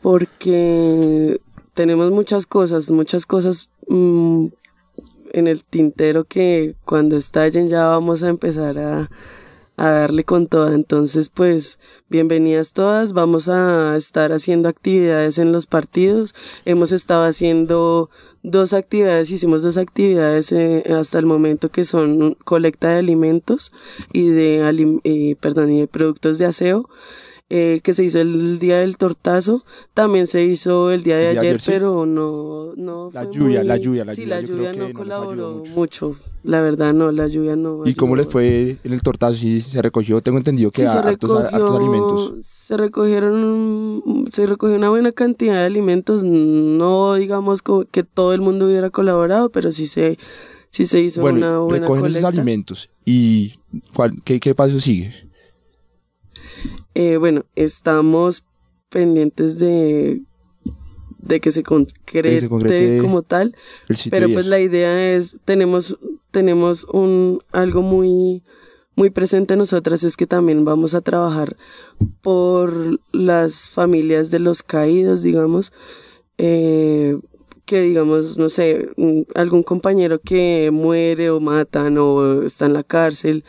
porque tenemos muchas cosas, muchas cosas mm, en el tintero que cuando estallen ya vamos a empezar a, a darle con toda. Entonces, pues, bienvenidas todas. Vamos a estar haciendo actividades en los partidos. Hemos estado haciendo dos actividades, hicimos dos actividades eh, hasta el momento que son colecta de alimentos y de, eh, perdón, y de productos de aseo. Eh, que se hizo el día del tortazo, también se hizo el día de
El
ayer,
ayer, sí.
pero no, no
La lluvia,
muy-
la lluvia, la
sí,
lluvia,
la
yo creo
lluvia no colaboró
mucho.
mucho. la verdad no, la lluvia no.
¿Y cómo les fue en el tortazo? Sí, se recogió, tengo entendido que
Sí, se
hartos, alimentos.
se recogieron, se recogió una buena cantidad de alimentos, no digamos que todo el mundo hubiera colaborado, pero sí se, sí se hizo
Bueno,
una buena
recogen esos
colecta.
alimentos. ¿Y cuál, qué, qué paso sigue?
Eh, bueno, estamos pendientes de, de que se concrete,
concrete
como tal, pero pues la idea es, tenemos, tenemos un, algo muy, muy presente en nosotras, es que también vamos a trabajar por las familias de los caídos, digamos, eh, que digamos, no sé, algún compañero que muere o matan o está en la cárcel,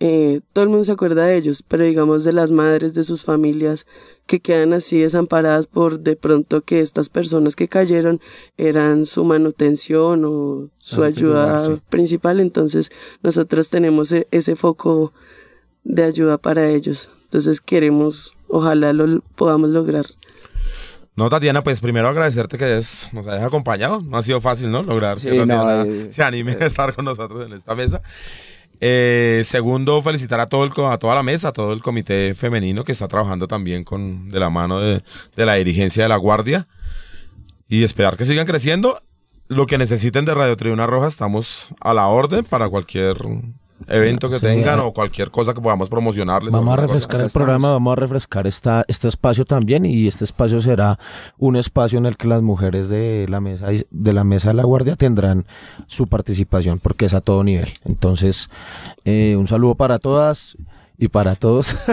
eh, todo el mundo se acuerda de ellos, pero digamos de las madres de sus familias que quedan así desamparadas por de pronto que estas personas que cayeron eran su manutención o su
Ah,
ayuda
sí.
principal, entonces nosotros tenemos e- ese foco de ayuda para ellos. Entonces queremos, ojalá lo podamos lograr.
No, Tatiana, pues primero agradecerte que es- nos hayas acompañado. No ha sido fácil, ¿no? Lograr que
Sí, no,
Tatiana
eh,
se anime a estar con nosotros en esta mesa. Eh, segundo, felicitar a todo el, a toda la mesa, a todo el comité femenino que está trabajando también con de la mano de, de la dirigencia de la Guardia. Y esperar que sigan creciendo. Lo que necesiten de Radio Tribuna Roja, estamos a la orden para cualquier evento que
Sí,
tengan
ah.
o cualquier cosa que podamos promocionarles.
Vamos a
cosa.
refrescar el programa, vamos a refrescar esta, este espacio también y este espacio será un espacio en el que las mujeres de la mesa de la mesa de la guardia tendrán su participación porque es a todo nivel. Entonces, eh, un saludo para todas y para todos.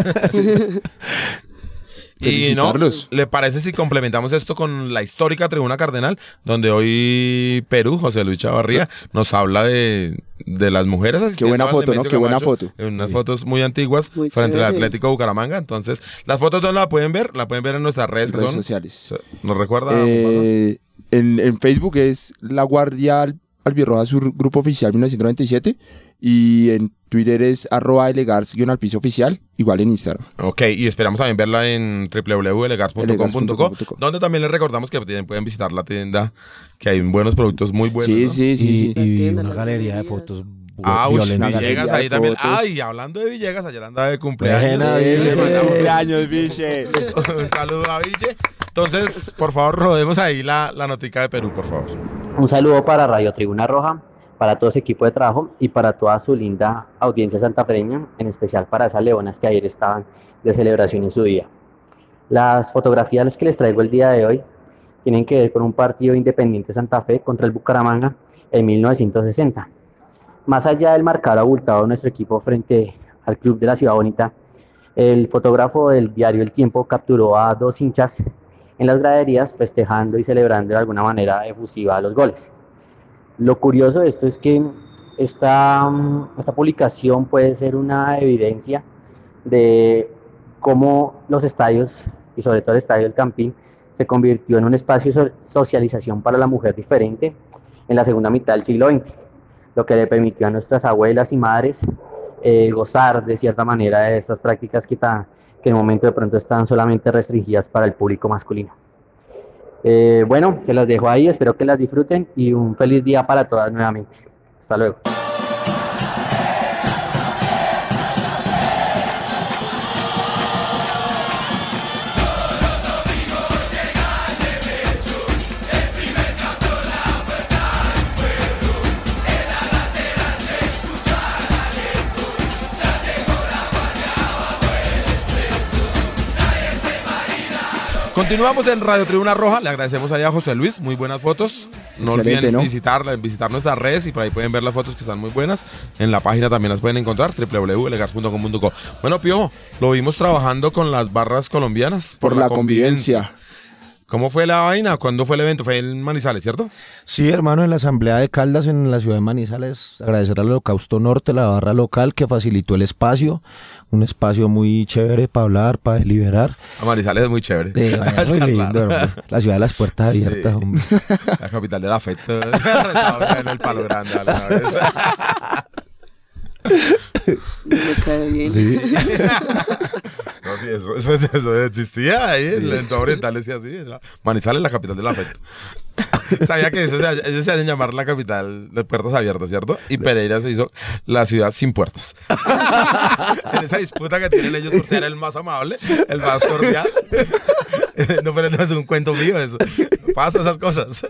Y no. ¿le parece si complementamos esto con la histórica Tribuna Cardenal, donde hoy Perú, José Luis Chavarría, nos habla de, de las mujeres asistiendo
buena foto, ¿no? Qué buena foto.
En unas fotos muy antiguas
Muy
frente al. Atlético Bucaramanga. Entonces, las fotos no la pueden ver, la pueden ver en nuestras redes, que
redes
son.
sociales.
¿Nos recuerda?
Eh, en, en Facebook es La Guardia Al- Albirroja, su grupo oficial 1997. Y en Twitter es arroba elegars al piso oficial, igual en Instagram.
Ok, y esperamos también verla en www.elegars.com.co,
Elegars.com.co.
donde también les recordamos que pueden visitar la tienda, que hay buenos productos muy buenos.
sí,
¿no?
sí, sí,
y,
sí.
La
y
tienda,
una galería de fotos
Ah, uy, Villegas ahí también.
fotos.
Ay, hablando de Villegas, ayer andaba de cumpleaños.
Ville.
cumpleaños, biche.
Un saludo a Ville. Entonces, por favor, rodemos ahí la, la notica de Perú, por favor.
Un saludo para Radio Tribuna Roja, para todo ese equipo de trabajo y para toda su linda audiencia santafreña, en especial para esas leonas que ayer estaban de celebración en su día. Las fotografías que les traigo el día de hoy tienen que ver con un partido Independiente Santa Fe contra el Bucaramanga en 1960. Más allá del marcador abultado de nuestro equipo frente al Club de la Ciudad Bonita, el fotógrafo del diario El Tiempo capturó a dos hinchas en las graderías festejando y celebrando de alguna manera efusiva los goles. Lo curioso de esto es que esta, mm, esta publicación puede ser una evidencia de cómo los estadios, y sobre todo el estadio del Campín, se convirtió en un espacio de socialización para la mujer diferente en la segunda mitad del siglo XX, lo que le permitió a nuestras abuelas y madres eh, gozar de cierta manera de esas prácticas que, que en el momento de pronto están solamente restringidas para el público masculino. Eh, bueno, se las dejo ahí, espero que las disfruten y un feliz día para todas nuevamente. Hasta luego.
Continuamos en Radio Tribuna Roja. Le agradecemos allá a José Luis. Muy buenas fotos. No
Excelente,
olviden
¿no?
visitarla, visitar nuestras redes y por ahí pueden ver las fotos que están muy buenas. En la página también las pueden encontrar, www.legars.com.co. Bueno, Pío, lo vimos trabajando con las barras colombianas
Por, la convivencia.
¿Cómo fue la vaina? ¿Cuándo fue el evento? Fue en Manizales, ¿cierto?
Sí, hermano, en la Asamblea de Caldas en la ciudad de Manizales, agradecer al Holocausto Norte, la barra local, que facilitó el espacio, un espacio muy chévere para hablar, para deliberar.
A Manizales es muy chévere.
Eh, muy lindo, hermano. La ciudad de las puertas
Sí.
abiertas, hombre.
La capital del afecto. El palo grande
Me cae bien.
Sí.
No, sí, eso, eso, eso existía ahí en el entorno oriental, decía así. Manizales, la capital del afecto. Sabía que eso, se- ellos se hacen llamar la capital de puertas abiertas, ¿cierto? Y Pereira se hizo la ciudad sin puertas. en esa disputa que tienen ellos por ser el más amable, el más cordial. no, pero no es un cuento mío eso. Pasa esas cosas.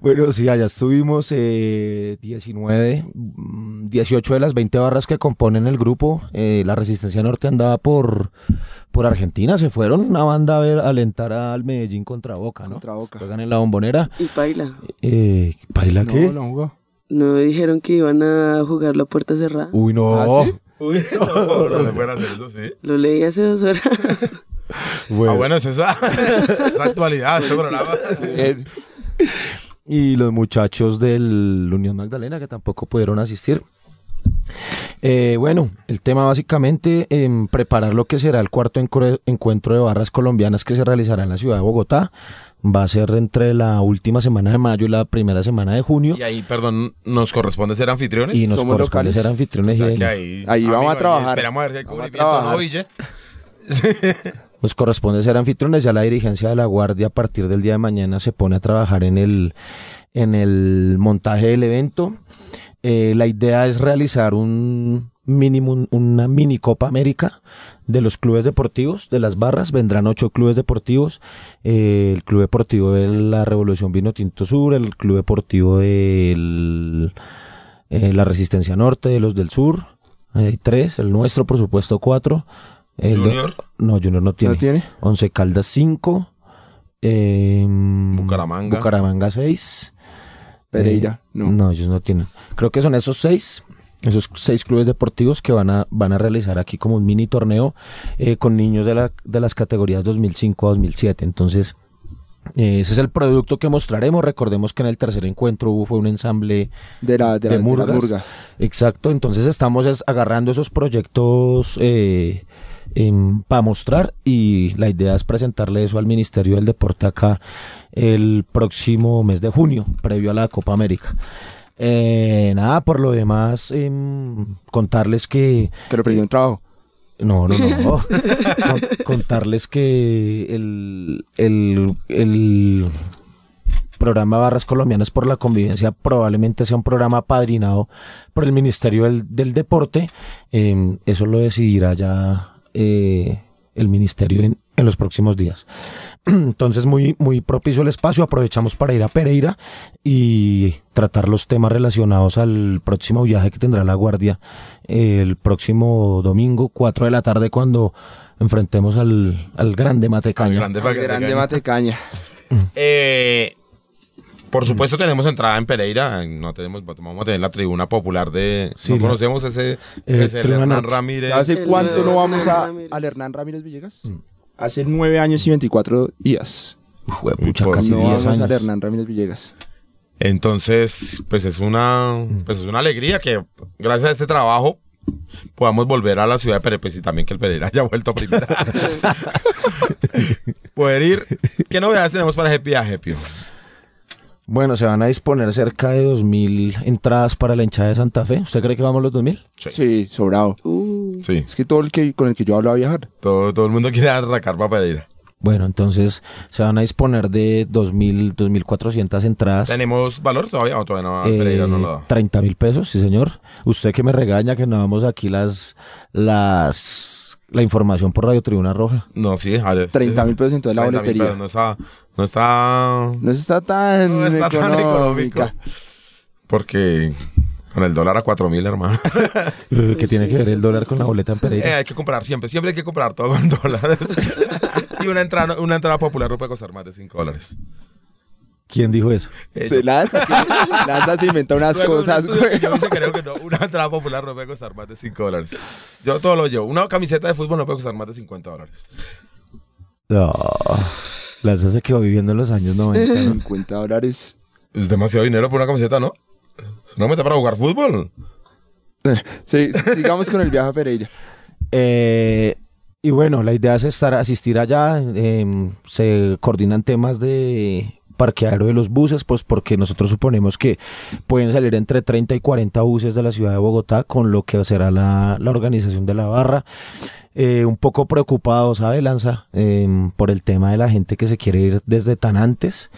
Bueno, sí, allá estuvimos eh, 19, mm, 18 de las 20 barras que componen el grupo. Eh, la Resistencia Norte andaba por, por Argentina, se fueron una banda a ver, a alentar al Medellín contra Boca, ¿no?
Contra Boca.
Juegan en la bombonera.
Y baila.
Eh, ¿Baila qué?
No, no jugó.
¿No dijeron que iban a jugar la puerta cerrada?
Uy, no.
¿Ah, sí?
Uy, no, no, no pueden hacer eso, sí.
Lo leí hace dos horas.
Bueno,
Ah, bueno, es esa, esa actualidad, este programa.
Eh,
Y los muchachos del Unión Magdalena que tampoco pudieron asistir. Eh, bueno, el tema básicamente en preparar lo que será el cuarto encue- encuentro de barras colombianas que se realizará en la ciudad de Bogotá. Va a ser entre la última semana de mayo y la primera semana de junio.
Y ahí, perdón, nos corresponde ser anfitriones.
Y nos
somos
corresponde
locales.
ser
O
anfitriones
sea
y
que ahí,
Ahí vamos a trabajar.
Esperamos a ver si hay cubrimiento, ¿no. Ville?
nos corresponde ser anfitriones. Ya la dirigencia de la Guardia a partir del día de mañana se pone a trabajar en el, en el montaje del evento. Eh, la idea es realizar un mínimo, un- una mini Copa América de los clubes deportivos, de las barras. Vendrán ocho clubes deportivos. eh, el Club Deportivo de la Revolución Vino Tinto Sur, el Club Deportivo de la Resistencia Norte, de los del Sur. Hay tres, el nuestro, por supuesto, cuatro. El de-
Junior.
no, Junior no tiene.
¿No tiene?
Once Caldas 5.
Bucaramanga.
Bucaramanga 6.
Pereira, no.
No, ellos no tienen. Creo que son esos seis. Esos seis clubes deportivos que van a, van a realizar aquí como un mini torneo eh, con niños de, la, de las categorías 2005 a 2007. Entonces, eh, ese es el producto que mostraremos. Recordemos que en el tercer encuentro hubo fue un ensamble
De la, de
de
la, de la
Murgas.
Murga.
Exacto, entonces estamos es agarrando esos proyectos para mostrar y la idea es presentarle eso al Ministerio del Deporte acá el próximo mes de junio, previo a la Copa América. Eh, nada, por lo demás, em, contarles que
le perdió un trabajo.
no, no, no. Con- contarles que el, el, el programa Barras Colombianas por la Convivencia probablemente sea un programa padrinado por el Ministerio del, del Deporte. Eh, eso lo decidirá ya eh, el Ministerio en, en los próximos días. Entonces, muy, muy propicio el espacio. Aprovechamos para ir a Pereira y tratar los temas relacionados al próximo viaje que tendrá la Guardia el próximo domingo, 4 de la tarde, cuando enfrentemos al, al grande Matecaña.
Grande
Al grande
caña.
Matecaña.
Eh, por supuesto tenemos entrada en Pereira, no tenemos, vamos a tener la tribuna popular de...
Sí,
no
la-
conocemos ese,
Eh,
ese Hernán
Norte.
Ramírez.
¿Hace cuánto no vamos a, al Hernán Ramírez Villegas? Hace nueve años y 24 días.
Juepucha,
Por-
casi
no
10
vamos al
años.
Hernán Ramírez Villegas.
Entonces, pues es una, pues es una alegría que gracias a este trabajo podamos volver a la ciudad de Pereira, pues y también que el Pereira haya vuelto a primera. Poder ir. ¿Qué novedades tenemos para ese viaje, Pío?
Bueno, se van a disponer cerca de 2.000 entradas para la hinchada de Santa Fe. ¿Usted cree que vamos los 2.000?
Sí, sobrado.
Uh,
Sí,
Es que todo el que con el que yo hablo va a viajar.
todo, todo el mundo quiere arrancar para Pereira.
Bueno, entonces se van a disponer de 2.000, 2.400 entradas.
¿Tenemos valor todavía o todavía no?
Eh,
Pereira no lo da.
30 mil pesos, sí señor. Usted que me regaña que no damos aquí las, las, la información por Radio Tribuna Roja.
No, sí, Alex.
30 mil pesos entonces la
30.000
boletería.
pesos, No está, no está,
No está tan,
no está tan económico.
económica.
Porque con el dólar a 4 mil, hermano.
Eh, que tiene que ver el dólar con la boleta en
Eh,
Pereira.
hay que comprar siempre, siempre hay que comprar todo con dólares. y una entrada, una entrada popular no puede costar más de 5 dólares.
¿Quién dijo eso?
Eh,
Se lanza, se inventa unas
Luego,
cosas, güey.
yo hice, creo que no, una entrada popular no puede costar más de 5 dólares. Yo todo lo llevo. Una camiseta de fútbol no puede costar más de 50 dólares.
No. Lanza se quedó viviendo en los años 90. ¿no?
50 dólares.
Es demasiado dinero por una camiseta, ¿no? Es una meta para jugar fútbol.
Sí, sigamos con el viaje a Pereira.
Eh, y bueno, la idea es estar, asistir allá. se coordinan temas de parqueadero de los buses, pues porque nosotros suponemos que pueden salir entre 30 y 40 buses de la ciudad de Bogotá con lo que será la, la organización de la barra. Eh, un poco preocupado, ¿sabe, Lanza? Em, por el tema de la gente que se quiere ir desde tan antes.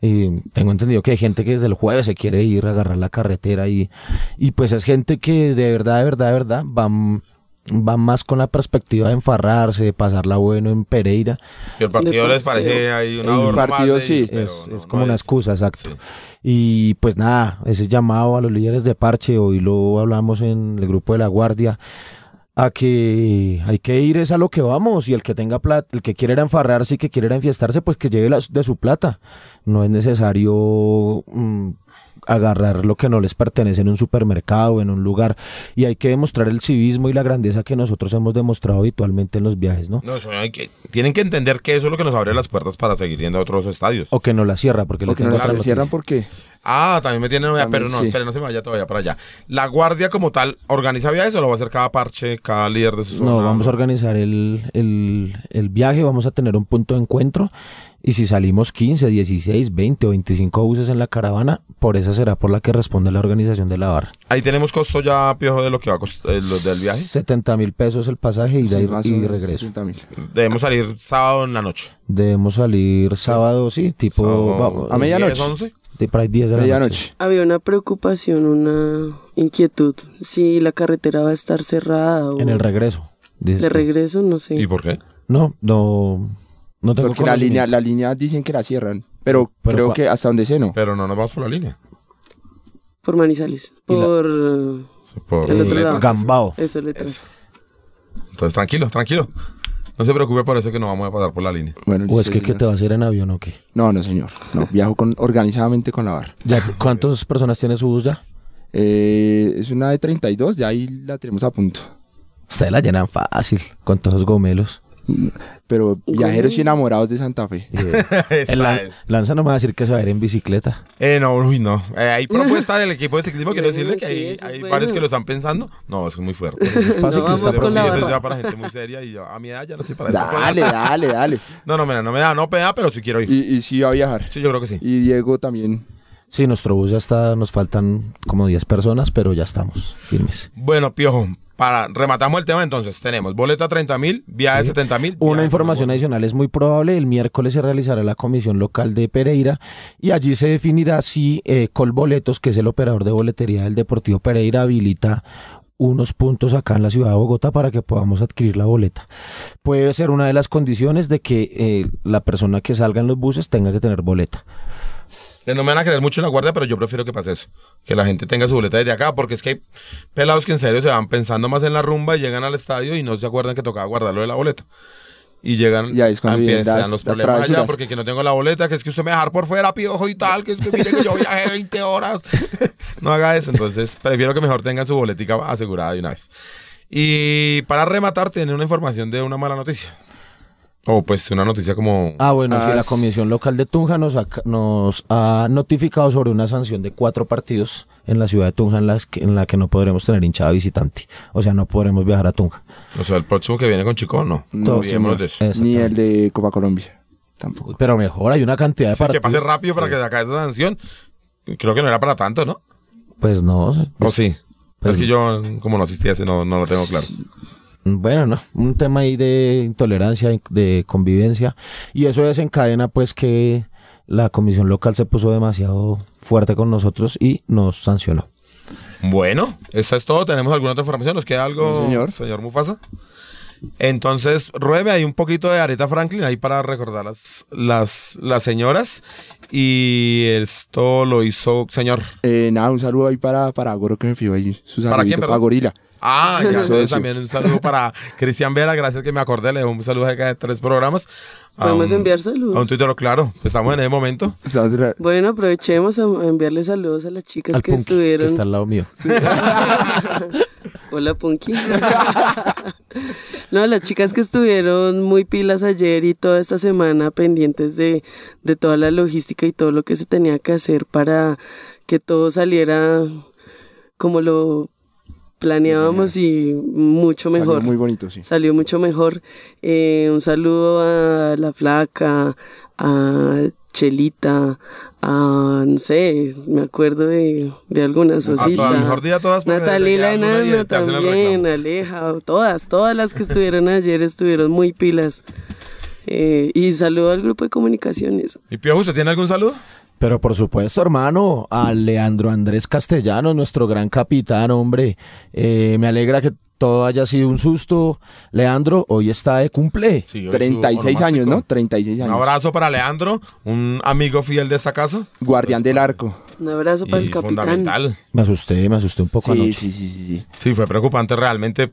Y tengo entendido que hay gente que desde el jueves se quiere ir a agarrar la carretera y, y pues es gente que de verdad, de verdad, de verdad van, van más con la perspectiva de enfarrarse, de pasarla bueno en Pereira.
Y el partido les parece ahí un
El partido
de-
sí.
es
no-
es
no
como una
es-
excusa, exacto.
Sí.
Y pues nada, ese llamado a los líderes de parche, hoy lo hablamos en el grupo de la Guardia, a que hay que ir es a lo que vamos y el que tenga plata, el que quiera ir a enfarrarse y que quiera ir a enfiestarse, pues que lleve la- de su plata. No es necesario mm, agarrar lo que no les pertenece en un supermercado, en un lugar, y hay que demostrar el civismo y la grandeza que nosotros hemos demostrado habitualmente en los viajes, ¿no?
No, eso hay que, tienen que entender que eso es lo que nos abre las puertas para seguir yendo a otros estadios.
O que no la cierra, porque
Porque
tengo
no la cierran porque
Ah, también me tienen novia, pero no,
sí.
espere, no se me vaya todavía para allá. ¿La guardia como tal organiza viajes o lo va a hacer cada parche, cada líder de su zona?
No, vamos a organizar el, el, el viaje, vamos a tener un punto de encuentro y si salimos 15, 16, 20 o 25 buses en la caravana, por esa será por la que responde la organización de la barra.
Ahí tenemos costo ya, Piojo, de lo que va a costar eh, lo del viaje.
70 mil pesos el pasaje y, de
sí, o
y regreso.
60.000.
Debemos salir sábado en la noche.
Debemos salir sábado, sí, tipo
Sábado,
vamos,
a medianoche.
10, 11.
de para 10 de la noche.
Medianoche.
había una preocupación, una inquietud. Si la carretera va a estar cerrada o
En el regreso. dices
de regreso, no sé.
¿Y por qué?
No, no, no tengo
Porque la línea, la línea dicen que la cierran. Pero,
Pero
creo que hasta donde sé no.
Pero no nos vamos por la línea.
Por Manizales. Por
Por
El otro
letras.
lado.
Gambao.
eso letras.
Entonces, tranquilo, tranquilo. No se preocupe por eso que no vamos a pasar por la línea.
Bueno,
¿O es que, que te vas a ir en avión o qué?
No, no, señor. No, viajo con, organizadamente con la barra.
Ya, ¿Cuántas personas tiene su bus ya?
Eh, es una de 32, ya ahí la tenemos a punto.
Ustedes la llenan fácil, con todos los gomelos.
Pero viajeros y enamorados de Santa Fe.
Es.
Lanza no me va a decir que se va a ir en bicicleta.
Eh, no, uy, no. Eh, hay propuesta del equipo de ciclismo. Quiero decirle que
Sí,
hay,
es bueno.
varios que lo están pensando. No, es muy fuerte.
Para
No,
sí,
la
eso es
barra.
ya para gente muy seria y yo, a mi edad ya no estoy para esas
Dale,
cosas.
dale, dale.
No, no, mira, no me da, no pega, pero sí quiero ir.
Y, y sí va a viajar.
Sí, yo creo que sí.
Y Diego también.
Sí, nuestro bus ya está, nos faltan como 10 personas, pero ya estamos firmes.
Bueno, Piojo, para rematamos el tema entonces. Tenemos boleta 30 mil, viaje 70 mil.
Una información adicional es muy probable, el miércoles se realizará la comisión local de Pereira y allí se definirá si eh, Colboletos, que es el operador de boletería del Deportivo Pereira, habilita unos puntos acá en la ciudad de Bogotá para que podamos adquirir la boleta. Puede ser una de las condiciones de que eh, la persona que salga en los buses tenga que tener boleta.
Que no me van a creer mucho en la guardia, pero yo prefiero que pase eso. Que la gente tenga su boleta desde acá, porque es que hay pelados que en serio se van pensando más en la rumba y llegan al estadio y no se acuerdan que tocaba guardarlo de la boleta. Y llegan
Y ahí es
empiezan
las-
los problemas allá, porque que no tengo la boleta, que es que usted me dejar por fuera, piojo y tal, que es que mire que yo viajé 20 horas. no haga eso, entonces prefiero que mejor tengan su boletica asegurada de una vez. Y para rematar, tiene una información de una mala noticia. O pues una noticia como...
Ah, bueno, sí,
Ah,
la. Comisión Local de Tunja nos ha, nos ha notificado sobre una sanción de cuatro partidos en la ciudad de Tunja en, las que- en la que no podremos tener hinchada visitante. O sea, no podremos viajar a Tunja.
O sea, el próximo que viene con Chico, no.
No,
de.
Ni el de Copa Colombia. Tampoco.
Pero mejor, hay una cantidad de
Sí, que
partidos.
pase rápido para que se acabe esa sanción. Creo que no era para tanto, ¿no?
Pues no, sé.
¿O sí?
Pues-
es que yo, como no asistí a ese, no, no lo tengo claro.
Bueno, no, un tema ahí de intolerancia, de convivencia. Y eso desencadena pues que la comisión local se puso demasiado fuerte con nosotros y nos sancionó.
Bueno, eso es todo. ¿Tenemos alguna otra información? ¿Nos queda algo,
Sí, señor.
Mufasa? Entonces, Ruebe, hay un poquito de Aretha Franklin ahí para recordar las, las, las señoras. Y esto lo hizo, señor.
Eh, nada, un saludo ahí para, para Goro que me pidió ahí. Su
¿Para quién,
para
perdón?
Gorila.
Ah, ya,
Eso,
entonces también un saludo para Cristian Vera, gracias que me acordé, le doy un saludo acá de tres programas. A
Podemos
un-
enviar saludos.
A un Twitter, claro, estamos en ese momento.
Bueno, aprovechemos a enviarle saludos a las chicas
Al
que
Punky, que
estuvieron.
está al lado mío.
Hola, Punky. no, las chicas que estuvieron muy pilas ayer y toda esta semana pendientes de, de toda la logística y todo lo que se tenía que hacer para que todo saliera como lo planeábamos y mucho
Salió
mejor.
muy bonito, sí.
Salió mucho mejor. Eh, un saludo a La Flaca, a Chelita, a, no sé, me acuerdo de, de algunas,
A
Osita.
todas, mejor día a todas. porque
Natalia y
desde
la
que hablan ahí,
enana
te hacen el
también. Aleja, todas, todas las que estuvieron ayer estuvieron muy pilas. Eh, y saludo al grupo de comunicaciones.
¿Y Piojo, usted tiene algún saludo?
Pero por supuesto, hermano, a Leandro Andrés Castellano, nuestro gran capitán, hombre. Eh, me alegra que todo haya sido un susto. Leandro, hoy está de cumple.
Sí, hoy su
36 años, ¿no?
onomástico.
36
Un
años.
abrazo para Leandro, un amigo fiel de esta casa.
Guardián del arco.
Un abrazo para
Y
el capitán.
fundamental.
Me asusté, me asusté un poco
Sí,
anoche.
sí, sí, sí, sí.
Sí, fue preocupante realmente.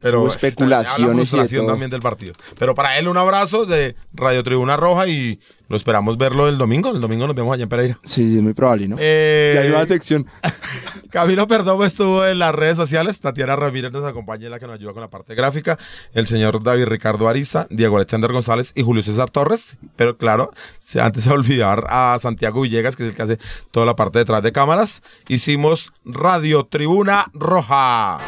Pero
Hubo
está-
especulaciones
la
y de
frustración también del partido. Pero para él un abrazo de Radio Tribuna Roja y lo esperamos verlo el domingo. El domingo nos vemos allá en Pereira.
Sí, sí, es muy probable, ¿no?
Eh,
Ya hay una sección.
Camilo Perdomo estuvo en las redes sociales. Tatiana Ramírez nos acompaña la que nos ayuda con la parte gráfica. El señor David Ricardo Ariza, Diego Alexander González y Julio César Torres. Pero claro, antes de olvidar a Santiago Villegas, que es el que hace toda la parte detrás de cámaras. Hicimos Radio Tribuna Roja.